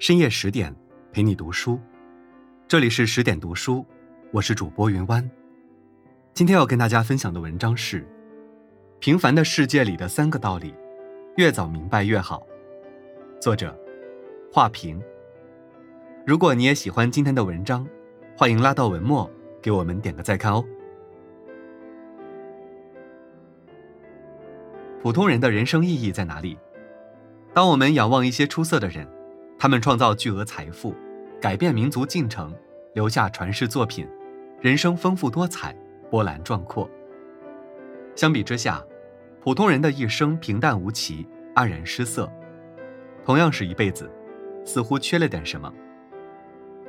深夜十点，陪你读书。这里是十点读书，我是主播云湾。今天要跟大家分享的文章是《平凡的世界里的三个道理》，越早明白越好。作者：画屏。如果你也喜欢今天的文章，欢迎拉到文末给我们点个再看哦。普通人的人生意义在哪里？当我们仰望一些出色的人，他们创造巨额财富，改变民族进程，留下传世作品，人生丰富多彩，波澜壮阔。相比之下，普通人的一生平淡无奇，黯然失色。同样是一辈子，似乎缺了点什么。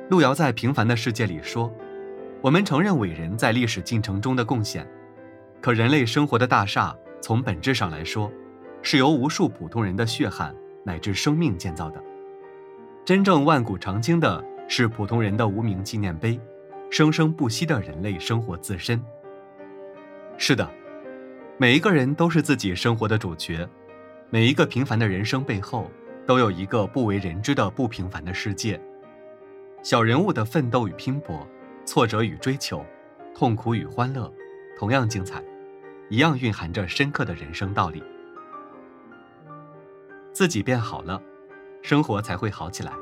路遥在《平凡的世界》里说：“我们承认伟人在历史进程中的贡献，可人类生活的大厦，从本质上来说，是由无数普通人的血汗乃至生命建造的。真正万古长青的是普通人的无名纪念碑，生生不息的人类生活自身。是的，每一个人都是自己生活的主角，每一个平凡的人生背后，都有一个不为人知的不平凡的世界。小人物的奋斗与拼搏，挫折与追求，痛苦与欢乐，同样精彩，一样蕴含着深刻的人生道理。自己变好了，生活才会好起来。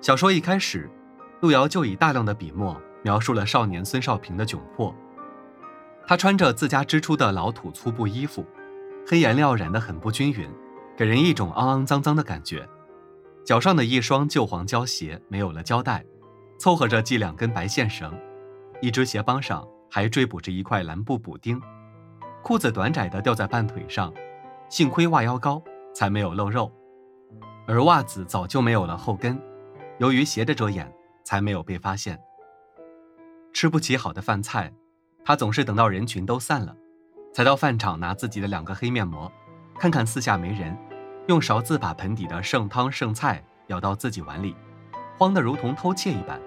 小说一开始，路遥就以大量的笔墨描述了少年孙少平的窘迫。他穿着自家织出的老土粗布衣服，黑颜料染得很不均匀，给人一种肮肮脏脏的感觉。脚上的一双旧黄胶鞋没有了胶带，凑合着系两根白线绳，一只鞋帮上还缀补着一块蓝布补丁，裤子短窄的吊在半腿上，幸亏袜腰高，才没有露肉，而袜子早就没有了后跟，由于鞋的遮掩，才没有被发现。吃不起好的饭菜，他总是等到人群都散了，才到饭场拿自己的两个黑面膜，看看四下没人。用勺子把盆底的剩汤剩菜舀到自己碗里，慌得如同偷窃一般，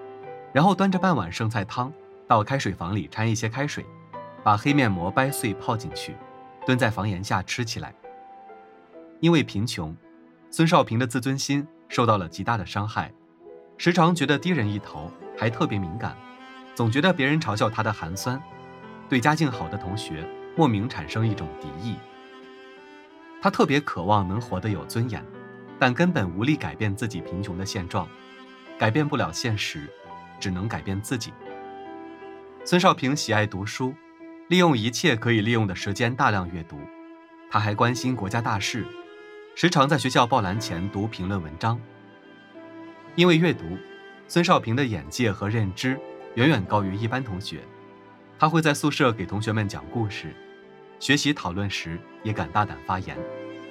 然后端着半碗剩菜汤到开水房里掺一些开水，把黑面膜掰碎泡进去，蹲在房檐下吃起来。因为贫穷，孙少平的自尊心受到了极大的伤害，时常觉得低人一头，还特别敏感，总觉得别人嘲笑他的寒酸，对家境好的同学莫名产生一种敌意。他特别渴望能活得有尊严，但根本无力改变自己贫穷的现状，改变不了现实，只能改变自己。孙少平喜爱读书，利用一切可以利用的时间大量阅读。他还关心国家大事，时常在学校报栏前读评论文章。因为阅读，孙少平的眼界和认知远远高于一般同学。他会在宿舍给同学们讲故事。学习讨论时也敢大胆发言，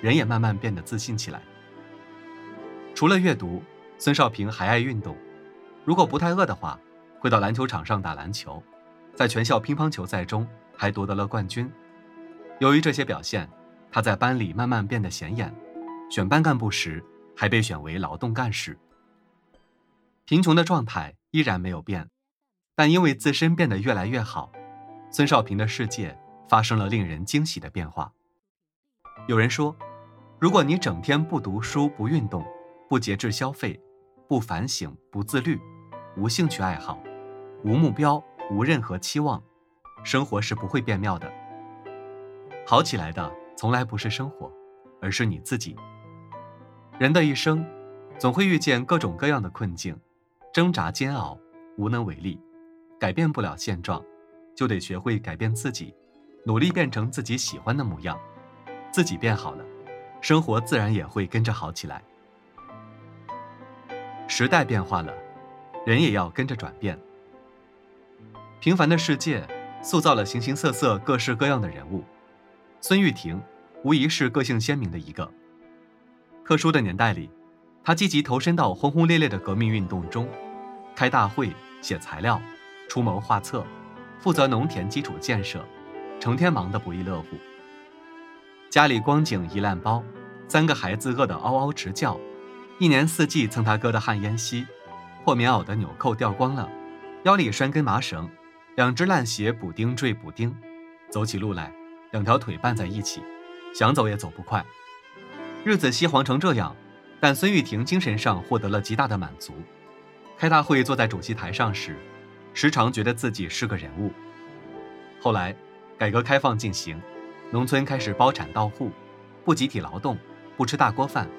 人也慢慢变得自信起来。除了阅读，孙少平还爱运动。如果不太饿的话，会到篮球场上打篮球，在全校乒乓球赛中还夺得了冠军。由于这些表现，他在班里慢慢变得显眼，选班干部时还被选为劳动干事。贫穷的状态依然没有变，但因为自身变得越来越好，孙少平的世界。发生了令人惊喜的变化。有人说，如果你整天不读书、不运动、不节制消费、不反省、不自律、无兴趣爱好、无目标、无任何期望，生活是不会变妙的。好起来的从来不是生活，而是你自己。人的一生，总会遇见各种各样的困境，挣扎煎熬，无能为力，改变不了现状，就得学会改变自己。努力变成自己喜欢的模样，自己变好了，生活自然也会跟着好起来。时代变化了，人也要跟着转变。平凡的世界塑造了形形色色、各式各样的人物，孙玉婷无疑是个性鲜明的一个。特殊的年代里，他积极投身到轰轰烈烈的革命运动中，开大会、写材料、出谋划策，负责农田基础建设。成天忙得不亦乐乎，家里光景一烂包，三个孩子饿得嗷嗷直叫，一年四季蹭他哥的旱烟稀，破棉袄的纽扣掉光了，腰里拴根麻绳，两只烂鞋补丁缀补丁，走起路来两条腿绊在一起，想走也走不快，日子稀黄成这样，但孙玉婷精神上获得了极大的满足。开大会坐在主席台上时，时常觉得自己是个人物。后来，改革开放进行，农村开始包产到户，不集体劳动，不吃大锅饭，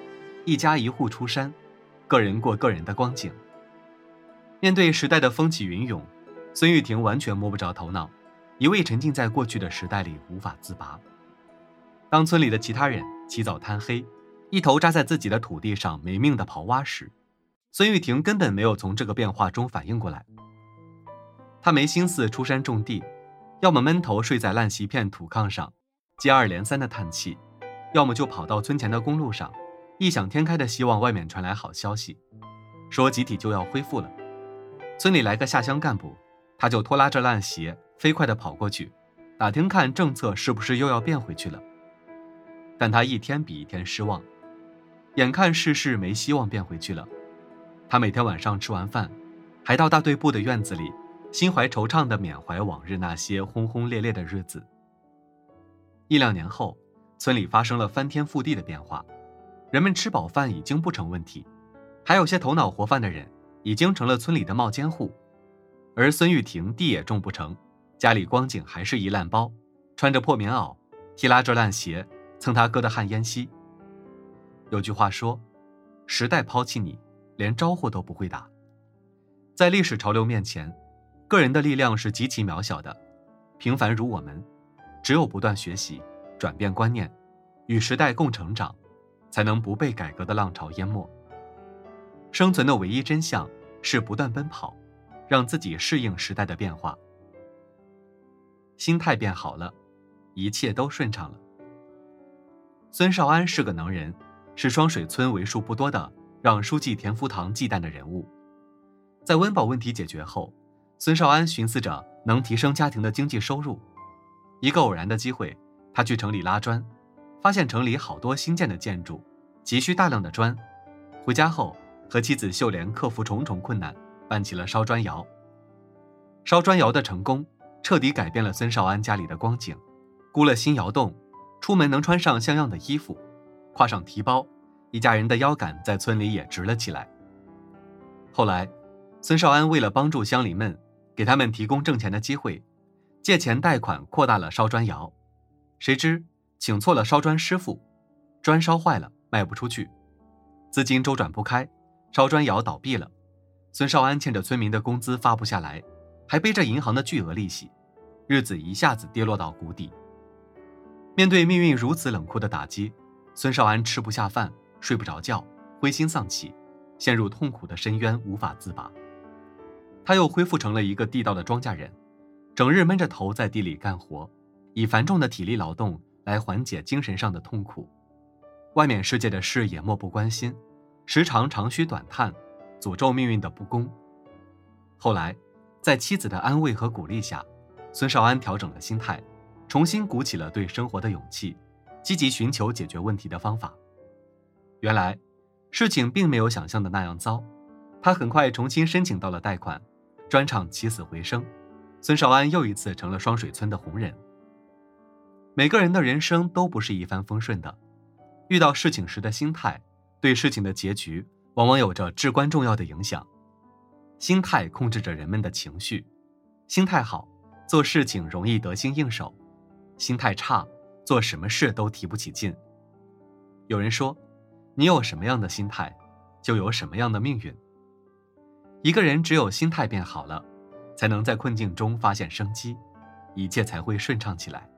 一家一户出山，个人过个人的光景。面对时代的风起云涌，孙玉婷完全摸不着头脑，一味沉浸在过去的时代里无法自拔。当村里的其他人起早贪黑，一头扎在自己的土地上没命的刨挖时，孙玉婷根本没有从这个变化中反应过来。她没心思出山种地，要么闷头睡在烂席片土炕上，接二连三的叹气；要么就跑到村前的公路上，异想天开的希望外面传来好消息，说集体就要恢复了。村里来个下乡干部，他就拖拉着烂鞋，飞快地跑过去，打听看政策是不是又要变回去了。但他一天比一天失望，眼看世事没希望变回去了。他每天晚上吃完饭，还到大队部的院子里，心怀惆怅地缅怀往日那些轰轰烈烈的日子。一两年后，村里发生了翻天覆地的变化，人们吃饱饭已经不成问题，还有些头脑活泛的人。已经成了村里的冒尖户，而孙玉婷地也种不成，家里光景还是一烂包，穿着破棉袄，提拉着烂鞋，蹭他哥的旱烟稀。有句话说：“时代抛弃你，连招呼都不会打。”在历史潮流面前，个人的力量是极其渺小的。平凡如我们，只有不断学习，转变观念，与时代共成长，才能不被改革的浪潮淹没。生存的唯一真相是不断奔跑，让自己适应时代的变化。心态变好了，一切都顺畅了。孙少安是个能人，是双水村为数不多的让书记田福堂忌惮的人物。在温饱问题解决后，孙少安寻思着能提升家庭的经济收入。一个偶然的机会，他去城里拉砖，发现城里好多新建的建筑，急需大量的砖。回家后。和妻子秀莲克服重重困难，办起了烧砖窑。烧砖窑的成功，彻底改变了孙少安家里的光景。箍了新窑洞，出门能穿上像样的衣服，挎上提包，一家人的腰杆在村里也直了起来。后来，孙少安为了帮助乡邻们，给他们提供挣钱的机会，借钱贷款扩大了烧砖窑。谁知请错了烧砖师傅，砖烧坏了卖不出去，资金周转不开。烧砖窑倒闭了，孙少安欠着村民的工资发不下来，还背着银行的巨额利息，日子一下子跌落到谷底。面对命运如此冷酷的打击，孙少安吃不下饭，睡不着觉，灰心丧气，陷入痛苦的深渊，无法自拔。他又恢复成了一个地道的庄稼人，整日闷着头在地里干活，以繁重的体力劳动来缓解精神上的痛苦，外面世界的事也漠不关心。时常长吁短叹，诅咒命运的不公。后来，在妻子的安慰和鼓励下，孙少安调整了心态，重新鼓起了对生活的勇气，积极寻求解决问题的方法。原来，事情并没有想象的那样糟。他很快重新申请到了贷款，砖厂起死回生，孙少安又一次成了双水村的红人。每个人的人生都不是一帆风顺的，遇到事情时的心态。对事情的结局往往有着至关重要的影响，心态控制着人们的情绪，心态好，做事情容易得心应手；心态差，做什么事都提不起劲。有人说，你有什么样的心态，就有什么样的命运。一个人只有心态变好了，才能在困境中发现生机，一切才会顺畅起来。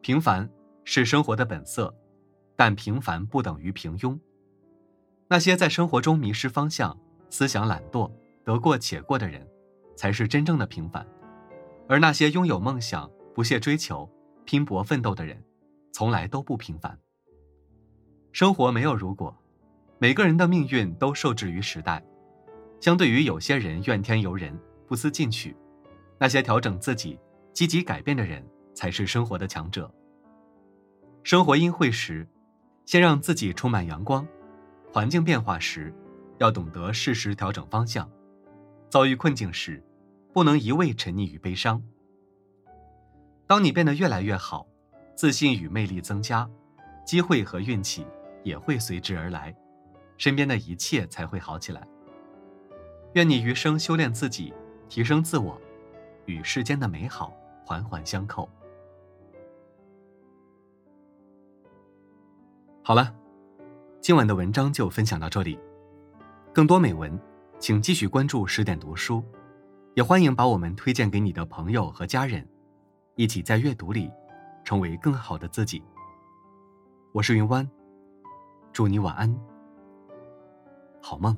平凡是生活的本色。但平凡不等于平庸。那些在生活中迷失方向、思想懒惰、得过且过的人，才是真正的平凡；而那些拥有梦想、不懈追求、拼搏奋斗的人，从来都不平凡。生活没有如果，每个人的命运都受制于时代。相对于有些人怨天尤人、不思进取，那些调整自己、积极改变的人，才是生活的强者。生活阴晦时，先让自己充满阳光，环境变化时，要懂得适时调整方向；遭遇困境时，不能一味沉溺于悲伤。当你变得越来越好，自信与魅力增加，机会和运气也会随之而来，身边的一切才会好起来。愿你余生修炼自己，提升自我，与世间的美好环环相扣。好了，今晚的文章就分享到这里。更多美文，请继续关注十点读书，也欢迎把我们推荐给你的朋友和家人，一起在阅读里成为更好的自己。我是云湾，祝你晚安，好梦。